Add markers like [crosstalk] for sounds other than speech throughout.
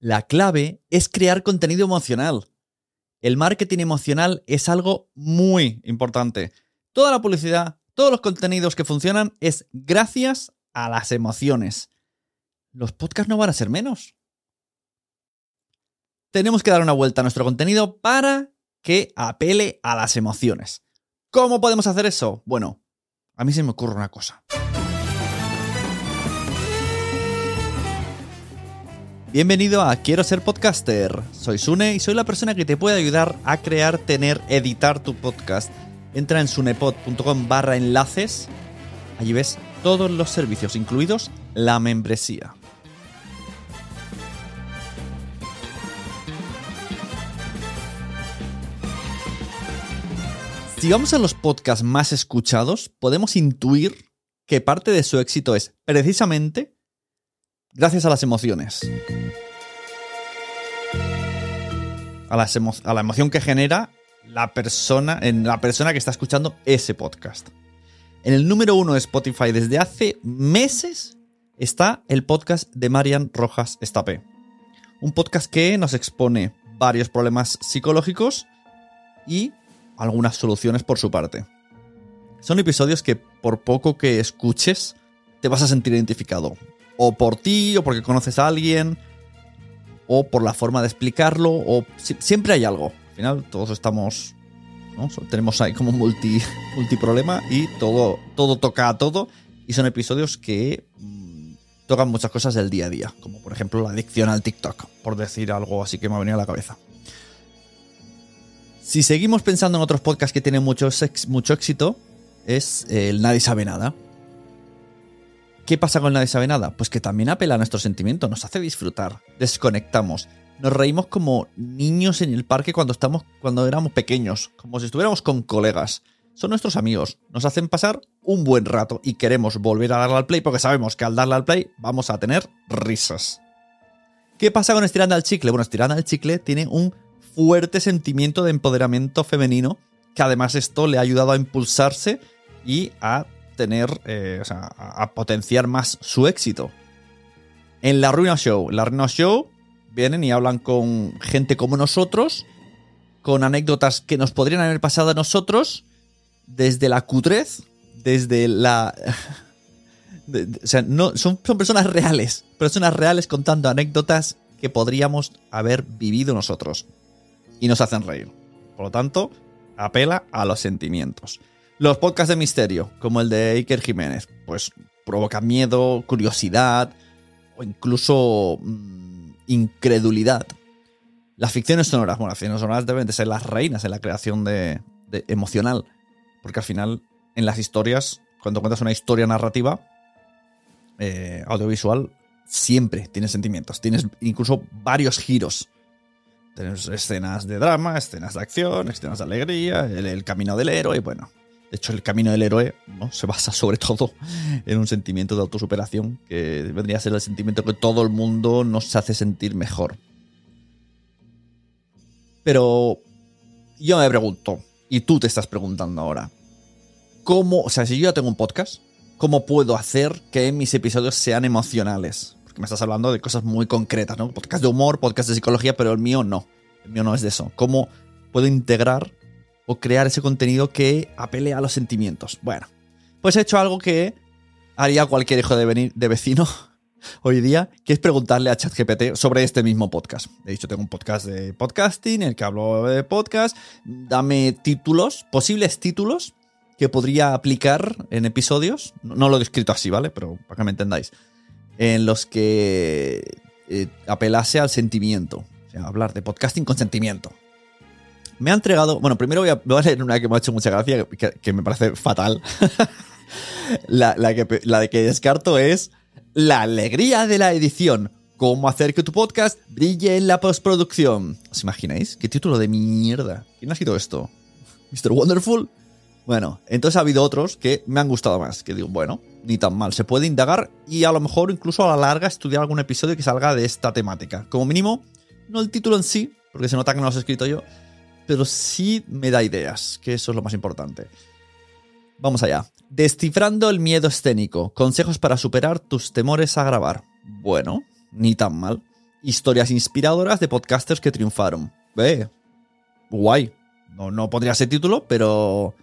La clave es crear contenido emocional. El marketing emocional es algo muy importante. Toda la publicidad, todos los contenidos que funcionan es gracias a las emociones. Los podcasts no van a ser menos. Tenemos que dar una vuelta a nuestro contenido para que apele a las emociones. ¿Cómo podemos hacer eso? Bueno, a mí se me ocurre una cosa. Bienvenido a Quiero ser podcaster. Soy Sune y soy la persona que te puede ayudar a crear, tener, editar tu podcast. Entra en sunepod.com barra enlaces. Allí ves todos los servicios, incluidos la membresía. Si vamos a los podcasts más escuchados, podemos intuir que parte de su éxito es precisamente gracias a las emociones. A, la emoción que genera la persona, en la persona que está escuchando ese podcast. En el número uno de Spotify desde hace meses está el podcast de Marian Rojas Estapé. Un podcast que nos expone varios problemas psicológicos y algunas soluciones por su parte. Son episodios que por poco que escuches te vas a sentir identificado. O por ti, o porque conoces a alguien, o por la forma de explicarlo, o si- siempre hay algo. Al final todos estamos... Tenemos ahí como un multi, [laughs] multiproblema y todo, todo toca a todo. Y son episodios que mm, tocan muchas cosas del día a día. Como por ejemplo la adicción al TikTok, por decir algo así que me ha venido a la cabeza. Si seguimos pensando en otros podcasts que tienen mucho, mucho éxito, es el Nadie sabe nada. ¿Qué pasa con Nadie sabe nada? Pues que también apela a nuestro sentimiento, nos hace disfrutar, desconectamos, nos reímos como niños en el parque cuando estamos, cuando éramos pequeños, como si estuviéramos con colegas. Son nuestros amigos, nos hacen pasar un buen rato y queremos volver a darle al play porque sabemos que al darle al play vamos a tener risas. ¿Qué pasa con Estirando al Chicle? Bueno, Estirando al Chicle tiene un fuerte sentimiento de empoderamiento femenino que además esto le ha ayudado a impulsarse y a tener, eh, a potenciar más su éxito. En La Ruina Show, La Ruina Show vienen y hablan con gente como nosotros, con anécdotas que nos podrían haber pasado a nosotros, desde la cutrez, desde la [laughs] o sea, no, son, son personas reales. Personas reales contando anécdotas que podríamos haber vivido nosotros. Y nos hacen reír. Por lo tanto, apela a los sentimientos. Los podcasts de misterio, como el de Iker Jiménez, pues provocan miedo, curiosidad o incluso mm, incredulidad. Las ficciones sonoras, bueno, las ficciones sonoras deben de ser las reinas en la creación de, emocional. Porque al final, en las historias, cuando cuentas una historia narrativa, eh, audiovisual, siempre tienes sentimientos. Tienes incluso varios giros. Tienes escenas de drama, escenas de acción, escenas de alegría, el, el camino del héroe, bueno. De hecho, el camino del héroe ¿no? se basa sobre todo en un sentimiento de autosuperación, que vendría a ser el sentimiento que todo el mundo nos hace sentir mejor. Pero yo me pregunto, y tú te estás preguntando ahora, ¿cómo, o sea, si yo ya tengo un podcast, ¿cómo puedo hacer que mis episodios sean emocionales? Porque me estás hablando de cosas muy concretas, ¿no? Podcast de humor, podcast de psicología, pero el mío no. El mío no es de eso. ¿Cómo puedo integrar o crear ese contenido que apele a los sentimientos? Bueno, pues he hecho algo que haría cualquier hijo de, veni- de vecino [laughs] hoy día, que es preguntarle a ChatGPT sobre este mismo podcast. He dicho, tengo un podcast de podcasting, en el que hablo de podcast. Dame títulos, posibles títulos que podría aplicar en episodios. No, no lo he escrito así, ¿vale? Pero para que me entendáis. En los que eh, apelase al sentimiento. O sea, hablar de podcasting con sentimiento. Me ha entregado. Bueno, primero voy a, leer una que me ha hecho mucha gracia, que, me parece fatal. [laughs] la, la que, la de que descarto es la alegría de la edición. Cómo hacer que tu podcast brille en la postproducción. ¿Os imagináis? ¿Qué título de mierda? ¿Quién ha escrito esto? ¿Mr. Wonderful? Bueno, entonces ha habido otros que me han gustado más. Que digo, bueno, ni tan mal. Se puede indagar y a lo mejor incluso a la larga estudiar algún episodio que salga de esta temática. Como mínimo, no el título en sí, porque se nota que no lo he escrito yo, pero sí me da ideas, que eso es lo más importante. Vamos allá. Descifrando el miedo escénico. Consejos para superar tus temores a grabar. Bueno, ni tan mal. Historias inspiradoras de podcasters que triunfaron. Ve. Guay. No, no podría ser título, pero.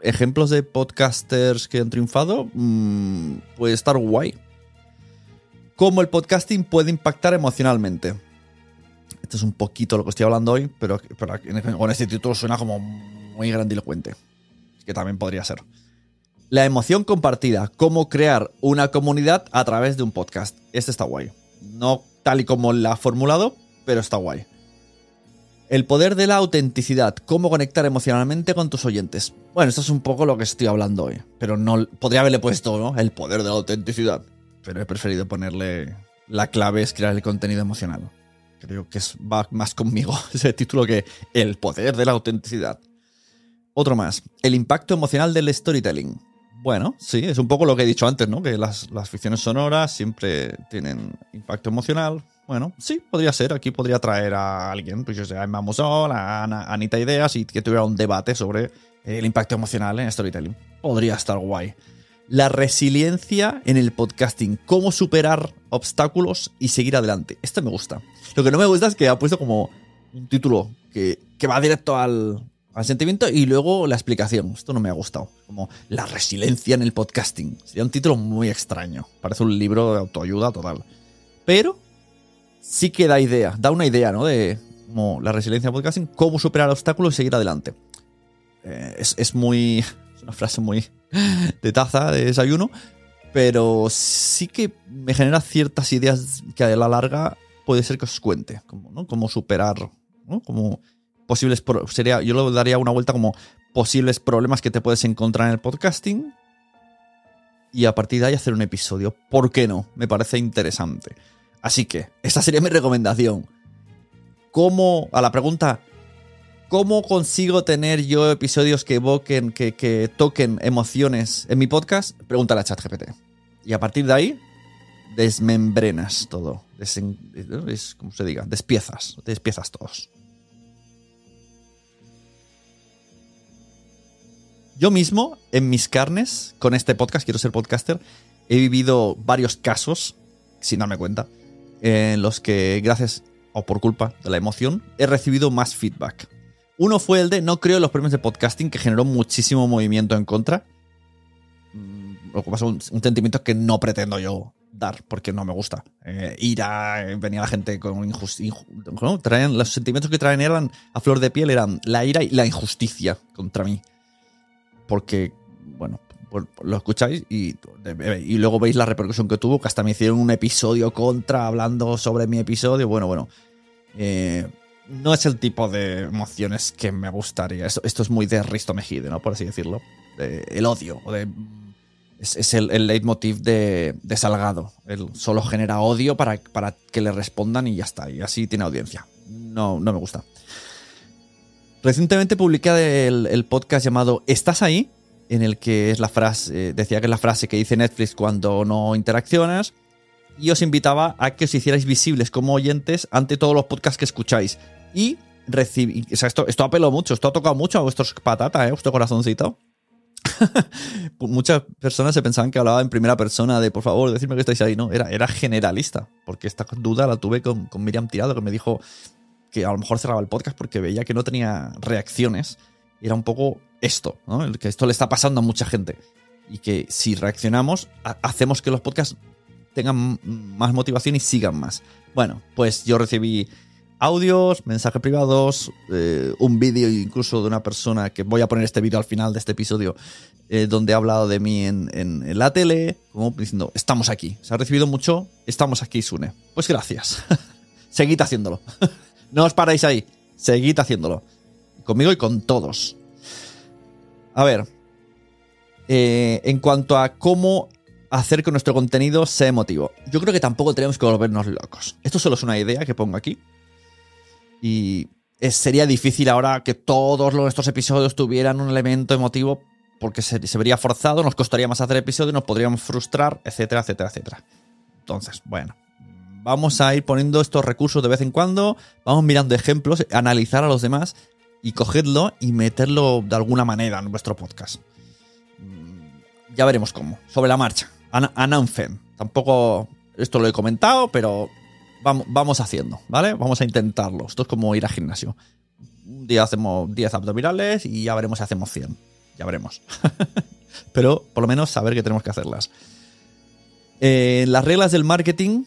Ejemplos de podcasters que han triunfado. mm, puede estar guay. Cómo el podcasting puede impactar emocionalmente. Esto es un poquito lo que estoy hablando hoy, pero, con este título suena como muy grandilocuente que también podría ser. La emoción compartida, cómo crear una comunidad a través de un podcast. Este está guay. No tal y como la ha formulado, pero está guay. El poder de la autenticidad, cómo conectar emocionalmente con tus oyentes. Bueno, esto es un poco lo que estoy hablando hoy, pero no podría haberle puesto, ¿no? El poder de la autenticidad, pero he preferido ponerle la clave es crear el contenido emocional. Creo que es, va más conmigo [laughs] ese título que el poder de la autenticidad. Otro más. El impacto emocional del storytelling. Bueno, sí, es un poco lo que he dicho antes, ¿no? Que las, las ficciones sonoras siempre tienen impacto emocional. Bueno, sí, podría ser. Aquí podría traer a alguien, pues yo sé, a Emma Musol, a a Anita Ideas y que tuviera un debate sobre el impacto emocional en storytelling. Podría estar guay. La resiliencia en el podcasting. Cómo superar obstáculos y seguir adelante. Esto me gusta. Lo que no me gusta es que ha puesto como un título que, que va directo al, sentimiento y luego la explicación. Esto no me ha gustado. Como la resiliencia en el podcasting. Sería un título muy extraño. Parece un libro de autoayuda total. Pero sí que da idea, da una idea, ¿no? De como la resiliencia en el podcasting, cómo superar obstáculos y seguir adelante. Eh, es, es muy. Una frase muy de taza, de desayuno. Pero sí que me genera ciertas ideas que a la larga puede ser que os cuente. Como, ¿no? Cómo superar. ¿no? Como posibles. Sería, yo le daría una vuelta como posibles problemas que te puedes encontrar en el podcasting. Y a partir de ahí hacer un episodio. ¿Por qué no? Me parece interesante. Así que, esa sería mi recomendación. ¿Cómo, a la pregunta, ¿cómo consigo tener yo episodios que evoquen, que, que toquen emociones en mi podcast? Pregúntale a ChatGPT. Y a partir de ahí, desmembrenas todo. Desen, es, ¿Cómo se diga? Despiezas. Despiezas todos. Yo mismo, en mis carnes, con este podcast, quiero ser podcaster, he vivido varios casos, sin darme cuenta, en los que, gracias o por culpa de la emoción, he recibido más feedback. Uno fue el de No creo los premios de podcasting, que generó muchísimo movimiento en contra. Lo que pasa, un, sentimiento que no pretendo yo dar, porque no me gusta. Eh, ira, eh, venía la gente con injusticia. Los sentimientos que traen eran a flor de piel eran la ira y la injusticia contra mí. Porque, bueno, lo escucháis y, y luego veis la repercusión que tuvo, que hasta me hicieron un episodio contra hablando sobre mi episodio. Bueno, bueno. Eh, no es el tipo de emociones que me gustaría. Esto, es muy de Risto Mejide, ¿no? Por así decirlo. De- el odio. Es, el, el leitmotiv de, de Salgado. Él solo genera odio para, para que le respondan y ya está. Y así tiene audiencia. No, no me gusta. Recientemente publiqué el, el podcast llamado ¿Estás ahí? En el que es la frase, eh, decía que es la frase que dice Netflix cuando no interaccionas. Y os invitaba a que os hicierais visibles como oyentes ante todos los podcasts que escucháis. Y recibí. O sea, esto, esto apeló mucho, esto ha tocado mucho a vuestros patatas, ¿eh? Vuestro corazoncito. [laughs] Muchas personas se pensaban que hablaba en primera persona de por favor, decirme que estáis ahí. No, era, era generalista. Porque esta duda la tuve con, con Miriam Tirado, que me dijo que a lo mejor cerraba el podcast porque veía que no tenía reacciones. Era un poco esto, ¿no? El que esto le está pasando a mucha gente. Y que si reaccionamos, ha- hacemos que los podcasts tengan más motivación y sigan más. Bueno, pues yo recibí audios, mensajes privados, eh, un vídeo incluso de una persona que voy a poner este vídeo al final de este episodio, eh, donde ha hablado de mí en, en- la tele, como diciendo, estamos aquí. Se ha recibido mucho, estamos aquí, Sune. Pues gracias. [laughs] Seguid haciéndolo. [laughs] no os paráis ahí. Seguid haciéndolo. Conmigo y con todos. A ver. eh, en cuanto a cómo hacer que nuestro contenido sea emotivo. Yo creo que tampoco tenemos que volvernos locos. Esto solo es una idea que pongo aquí. Y sería difícil ahora que todos nuestros episodios tuvieran un elemento emotivo porque se, se vería forzado, nos costaría más hacer episodios, nos podríamos frustrar, etcétera, etcétera, etcétera. Entonces, bueno, vamos a ir poniendo estos recursos de vez en cuando, vamos mirando ejemplos, analizar a los demás y cogerlo y meterlo de alguna manera en vuestro podcast. Mm, Ya veremos cómo, sobre la marcha. An-. Tampoco esto lo he comentado, pero vamos, haciendo, ¿vale? Vamos a intentarlo. Esto es como ir al gimnasio. Un día hacemos 10 abdominales y ya veremos si hacemos 100. Ya veremos. [laughs] pero por lo menos saber que tenemos que hacerlas. Eh, las reglas del marketing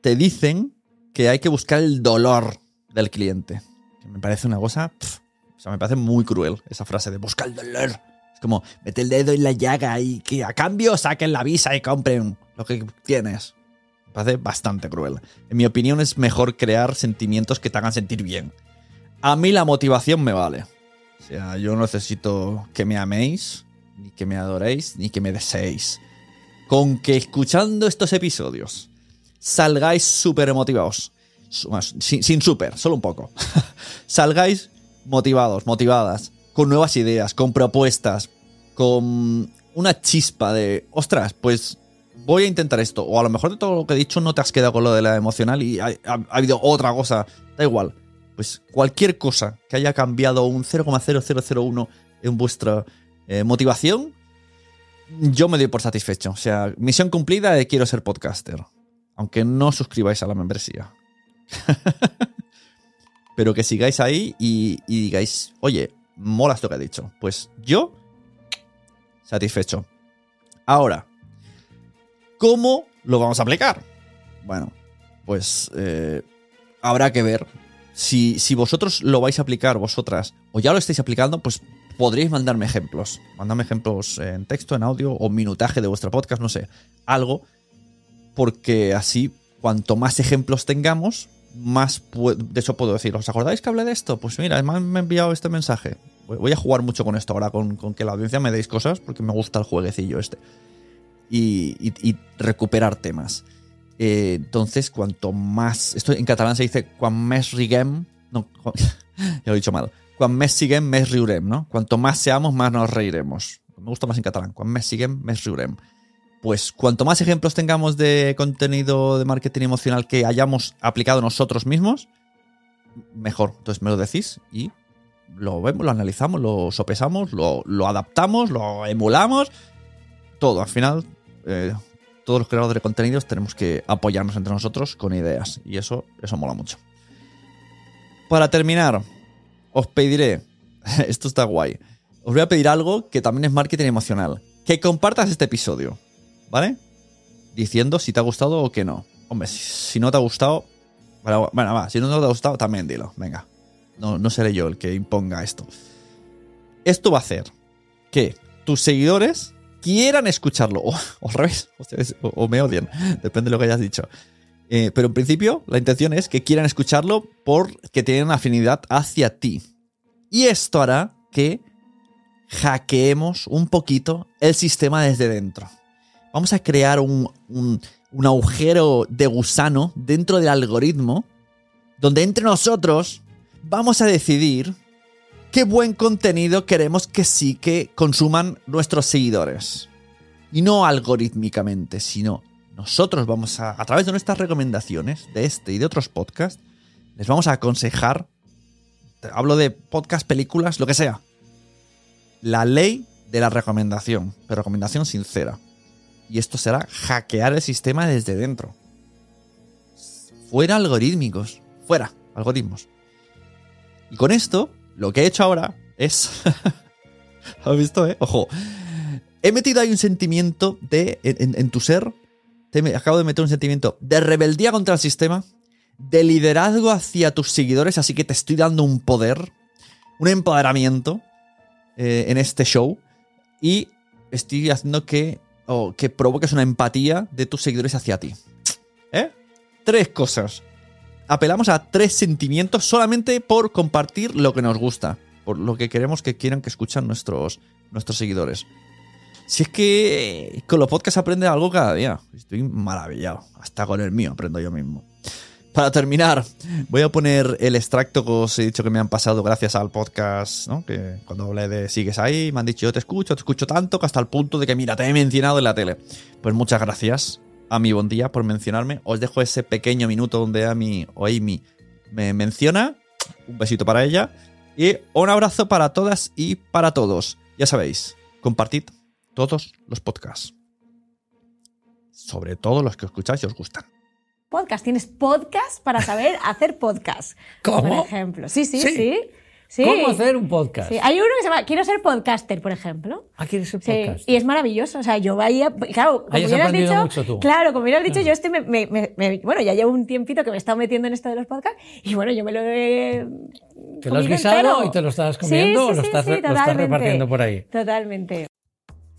te dicen que hay que buscar el dolor del cliente. Que me parece una cosa. pf, o sea, me parece muy cruel esa frase de buscar el dolor. Es como, mete el dedo en la llaga y que a cambio saquen la visa y compren lo que tienes. Me parece bastante cruel. En mi opinión, es mejor crear sentimientos que te hagan sentir bien. A mí la motivación me vale. O sea, yo no necesito que me améis, ni que me adoréis, ni que me deseéis. Con que escuchando estos episodios salgáis súper motivados. Sin, sin súper, solo un poco. [laughs] salgáis motivados, motivadas, con nuevas ideas, con propuestas, con una chispa de, ostras, pues voy a intentar esto. O a lo mejor de todo lo que he dicho no te has quedado con lo de la emocional y ha, ha- ha habido otra cosa. Da igual. Pues cualquier cosa que haya cambiado un 0,0001 en vuestra eh, motivación, yo me doy por satisfecho. O sea, misión cumplida de quiero ser podcaster. Aunque no suscribáis a la membresía. [laughs] Pero que sigáis ahí y, y digáis, oye, mola esto que he dicho. Pues yo, satisfecho. Ahora, ¿cómo lo vamos a aplicar? Bueno, pues eh, habrá que ver. Si, si vosotros lo vais a aplicar, vosotras, o ya lo estáis aplicando, pues podréis mandarme ejemplos. Mandadme ejemplos en texto, en audio o minutaje de vuestro podcast, no sé, algo. Porque así, cuanto más ejemplos tengamos, más de eso puedo decir. ¿Os acordáis que hablé de esto? Pues mira, además me ha enviado este mensaje. Voy a jugar mucho con esto ahora, con, con que la audiencia me deis cosas, porque me gusta el jueguecillo este. Y, y- recuperar temas. Eh, entonces, cuanto más. Esto en catalán se dice quan més riguem. No, [laughs] lo he dicho mal. Quan més siguem, més riurem, ¿no? Cuanto más seamos, más nos reiremos. Me gusta más en catalán. Quan més siguem, més riurem. Pues cuanto más ejemplos tengamos de contenido de marketing emocional que hayamos aplicado nosotros mismos, mejor. Entonces me lo decís y lo vemos, lo analizamos, lo sopesamos, lo, adaptamos, lo emulamos. Todo. Al final, eh, todos los creadores de contenidos tenemos que apoyarnos entre nosotros con ideas. Y eso, eso mola mucho. Para terminar, os pediré. [laughs] Esto está guay. Os voy a pedir algo que también es marketing emocional. que compartas este episodio, ¿vale? Diciendo si te ha gustado o que no. Hombre, si, no te ha gustado, bueno, va, si no te ha gustado, también dilo, venga. No, no seré yo el que imponga esto. Esto va a hacer que tus seguidores quieran escucharlo. [laughs] O, al revés, o, me odian, depende de lo que hayas dicho. Eh, pero en principio, la intención es que quieran escucharlo porque tienen afinidad hacia ti. Y esto hará que hackeemos un poquito el sistema desde dentro. Vamos a crear un, un- agujero de gusano dentro del algoritmo donde entre nosotros vamos a decidir qué buen contenido queremos que sí que consuman nuestros seguidores. Y no algorítmicamente, sino nosotros vamos a, a través de nuestras recomendaciones, de este y de otros podcasts, les vamos a aconsejar, hablo de podcast, películas, lo que sea, la ley de la recomendación, pero recomendación sincera. Y esto será hackear el sistema desde dentro. Fuera algorítmicos, fuera algoritmos. Y con esto, lo que he hecho ahora es... [laughs] ¿Has visto, eh? Ojo. He metido ahí un sentimiento de... En, tu ser, te acabo de meter un sentimiento de rebeldía contra el sistema, de liderazgo hacia tus seguidores, así que te estoy dando un poder, un empoderamiento eh, en este show. Y estoy haciendo que, o que provoques una empatía de tus seguidores hacia ti. ¿Eh? Tres cosas apelamos a tres sentimientos solamente por compartir lo que nos gusta, por lo que queremos que quieran que escuchan nuestros, nuestros seguidores. Si es que con los podcasts aprende algo cada día. Estoy maravillado. Hasta con el mío aprendo yo mismo. Para terminar, voy a poner el extracto que os he dicho que me han pasado gracias al podcast, ¿no? Que cuando hablé de sigues ahí, me han dicho yo te escucho, te escucho tanto que hasta el punto de que mira, te he mencionado en la tele. Pues muchas gracias a mi buen día por mencionarme. Os dejo ese pequeño minuto donde Amy o Amy me menciona. Un besito para ella. Y un abrazo para todas y para todos. Ya sabéis, compartid todos los podcasts. Sobre todo los que escucháis y os gustan. Podcast. Tienes podcast para saber [laughs] hacer podcast. ¿Cómo? Por ejemplo. Sí, sí, ¿Sí? sí. sí. ¿Cómo hacer un podcast? Sí, Hay uno que se llama Quiero ser podcaster, por ejemplo. Ah, ¿quieres ser Sí, podcast? y es maravilloso. O sea, yo vaya. Claro, como aprendido dicho. mucho tú. Claro, como bien has dicho, yo estoy. me- me- me- me- bueno, ya llevo un tiempito que me he estado metiendo en esto de los podcasts. Y bueno, yo me lo he. ¿Te lo has guisado entero. y te lo estás comiendo o lo estás, lo estás repartiendo por ahí? Totalmente.